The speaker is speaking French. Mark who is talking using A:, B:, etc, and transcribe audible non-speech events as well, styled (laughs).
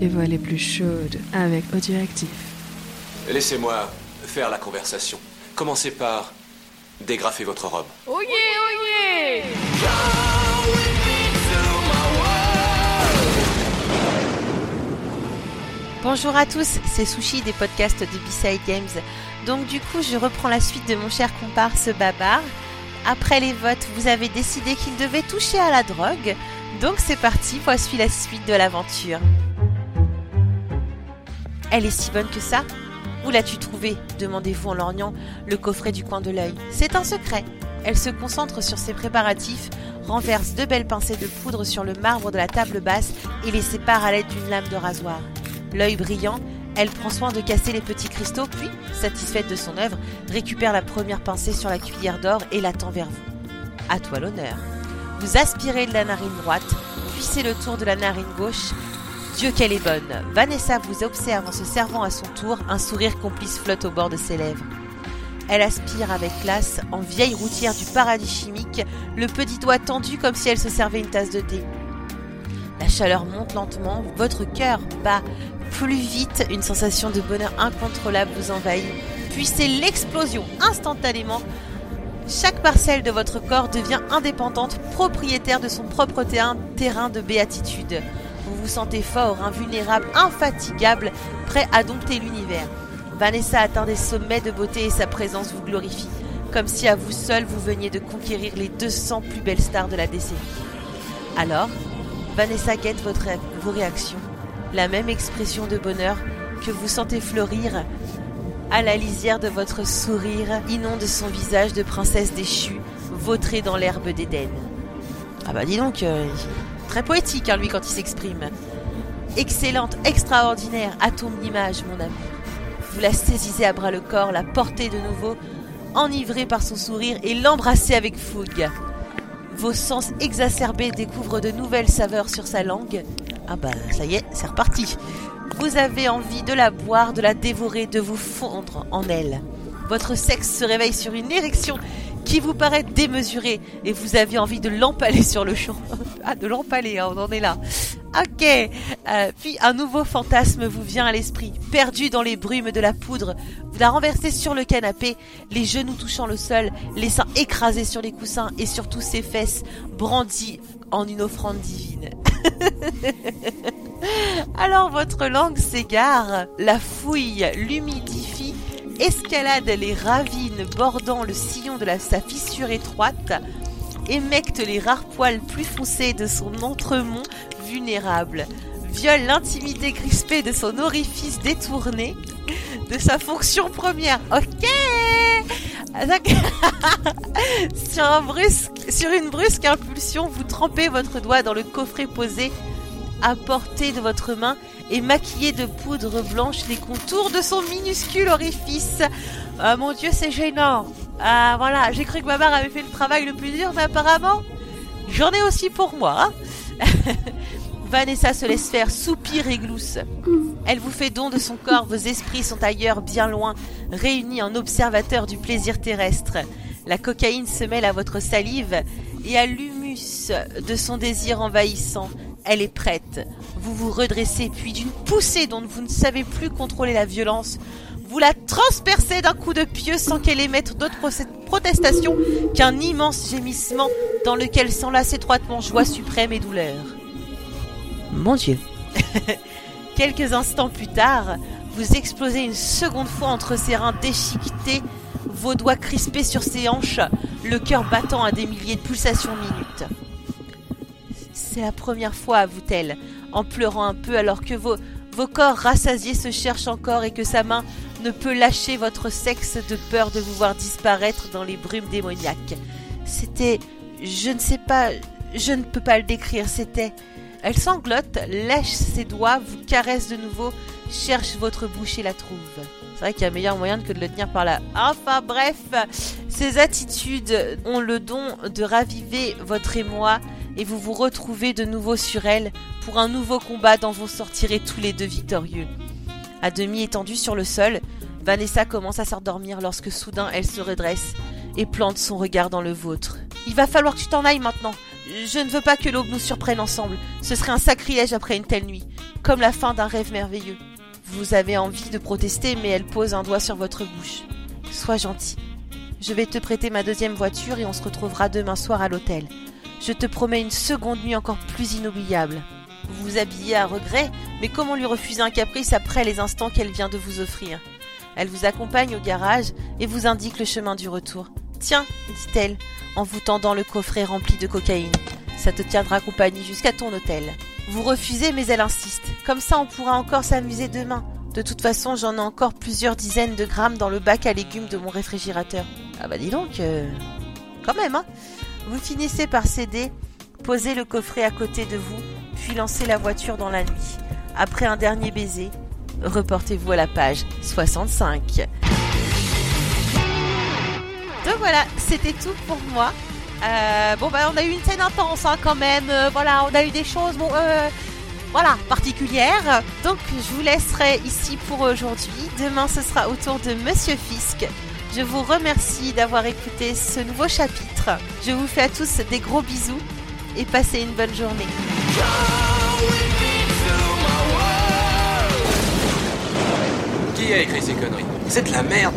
A: les voix les plus chaudes avec Audioactif.
B: Laissez-moi faire la conversation. Commencez par dégrafer votre robe.
C: Oh yeah, oh yeah
D: Bonjour à tous, c'est Sushi des podcasts de B-Side Games. Donc du coup, je reprends la suite de mon cher comparse Babar. Après les votes, vous avez décidé qu'il devait toucher à la drogue. Donc c'est parti, voici la suite de l'aventure. Elle est si bonne que ça Où l'as-tu trouvée? demandez-vous en lorgnant le coffret du coin de l'œil. C'est un secret. Elle se concentre sur ses préparatifs, renverse deux belles pincées de poudre sur le marbre de la table basse et les sépare à l'aide d'une lame de rasoir. L'œil brillant, elle prend soin de casser les petits cristaux, puis, satisfaite de son œuvre, récupère la première pincée sur la cuillère d'or et la tend vers vous. À toi l'honneur. Vous aspirez de la narine droite, puis c'est le tour de la narine gauche. Dieu qu'elle est bonne. Vanessa vous observe en se servant à son tour, un sourire complice flotte au bord de ses lèvres. Elle aspire avec classe, en vieille routière du paradis chimique, le petit doigt tendu comme si elle se servait une tasse de thé. La chaleur monte lentement, votre cœur bat plus vite, une sensation de bonheur incontrôlable vous envahit. Puis c'est l'explosion instantanément. Chaque parcelle de votre corps devient indépendante, propriétaire de son propre terrain, terrain de béatitude. Vous vous sentez fort, invulnérable, infatigable, prêt à dompter l'univers. Vanessa atteint des sommets de beauté et sa présence vous glorifie, comme si à vous seul vous veniez de conquérir les 200 plus belles stars de la décennie. Alors, Vanessa guette vos réactions la même expression de bonheur que vous sentez fleurir à la lisière de votre sourire inonde son visage de princesse déchue, vautrée dans l'herbe d'Éden. Ah bah dis donc, euh, très poétique hein, lui quand il s'exprime. Excellente, extraordinaire, atome d'image, mon amour. Vous la saisissez à bras le corps, la portez de nouveau, enivrée par son sourire et l'embrassez avec fougue. Vos sens exacerbés découvrent de nouvelles saveurs sur sa langue ah bah ça y est, c'est reparti. Vous avez envie de la boire, de la dévorer, de vous fondre en elle. Votre sexe se réveille sur une érection qui vous paraît démesurée et vous avez envie de l'empaler sur le champ. (laughs) ah, de l'empaler, hein, on en est là. Ok. Euh, puis un nouveau fantasme vous vient à l'esprit. Perdu dans les brumes de la poudre, vous la renversez sur le canapé, les genoux touchant le sol, les seins écrasés sur les coussins et surtout ses fesses brandies en une offrande divine. (laughs) Alors votre langue s'égare, la fouille l'humidifie, escalade les ravines bordant le sillon de sa fissure étroite, émecte les rares poils plus foncés de son entremont vulnérable, viole l'intimité crispée de son orifice détourné, de sa fonction première. Ok (laughs) sur, un brusque, sur une brusque impulsion, vous trempez votre doigt dans le coffret posé à portée de votre main et maquillez de poudre blanche les contours de son minuscule orifice. Ah mon dieu, c'est gênant. Ah voilà, j'ai cru que ma mère avait fait le travail le plus dur, mais apparemment, j'en ai aussi pour moi. Hein. (laughs) Vanessa se laisse faire, soupir et glousse. Elle vous fait don de son corps, vos esprits sont ailleurs, bien loin, réunis en observateurs du plaisir terrestre. La cocaïne se mêle à votre salive et à l'humus de son désir envahissant. Elle est prête. Vous vous redressez, puis d'une poussée dont vous ne savez plus contrôler la violence, vous la transpercez d'un coup de pieu sans qu'elle émette d'autres protestations qu'un immense gémissement dans lequel s'enlacent étroitement joie suprême et douleur. Mon Dieu. (laughs) Quelques instants plus tard, vous explosez une seconde fois entre ses reins déchiquetés, vos doigts crispés sur ses hanches, le cœur battant à des milliers de pulsations minutes. C'est la première fois, avoue-t-elle, en pleurant un peu alors que vos, vos corps rassasiés se cherchent encore et que sa main ne peut lâcher votre sexe de peur de vous voir disparaître dans les brumes démoniaques. C'était... je ne sais pas... je ne peux pas le décrire, c'était... Elle sanglote, lèche ses doigts, vous caresse de nouveau, cherche votre bouche et la trouve. C'est vrai qu'il y a meilleur moyen que de le tenir par là. Enfin bref, ces attitudes ont le don de raviver votre émoi et vous vous retrouvez de nouveau sur elle pour un nouveau combat dont vous sortirez tous les deux victorieux. À demi étendue sur le sol, Vanessa commence à s'endormir lorsque soudain elle se redresse et plante son regard dans le vôtre. Il va falloir que tu t'en ailles maintenant. Je ne veux pas que l'aube nous surprenne ensemble. Ce serait un sacrilège après une telle nuit. comme la fin d'un rêve merveilleux. Vous avez envie de protester, mais elle pose un doigt sur votre bouche. Sois gentil. Je vais te prêter ma deuxième voiture et on se retrouvera demain soir à l'hôtel. Je te promets une seconde nuit encore plus inoubliable. Vous vous habillez à regret, mais comment lui refuser un caprice après les instants qu'elle vient de vous offrir? Elle vous accompagne au garage et vous indique le chemin du retour. Tiens, dit-elle, en vous tendant le coffret rempli de cocaïne. Ça te tiendra compagnie jusqu'à ton hôtel. Vous refusez, mais elle insiste. Comme ça, on pourra encore s'amuser demain. De toute façon, j'en ai encore plusieurs dizaines de grammes dans le bac à légumes de mon réfrigérateur. Ah bah dis donc, euh... quand même, hein Vous finissez par céder, posez le coffret à côté de vous, puis lancez la voiture dans la nuit. Après un dernier baiser, reportez-vous à la page 65. Donc voilà, c'était tout pour moi. Euh, bon bah on a eu une scène intense hein, quand même. Euh, voilà, on a eu des choses bon euh, voilà particulières. Donc je vous laisserai ici pour aujourd'hui. Demain ce sera au tour de Monsieur Fisk. Je vous remercie d'avoir écouté ce nouveau chapitre. Je vous fais à tous des gros bisous et passez une bonne journée.
B: Qui a écrit ces conneries? C'est de la merde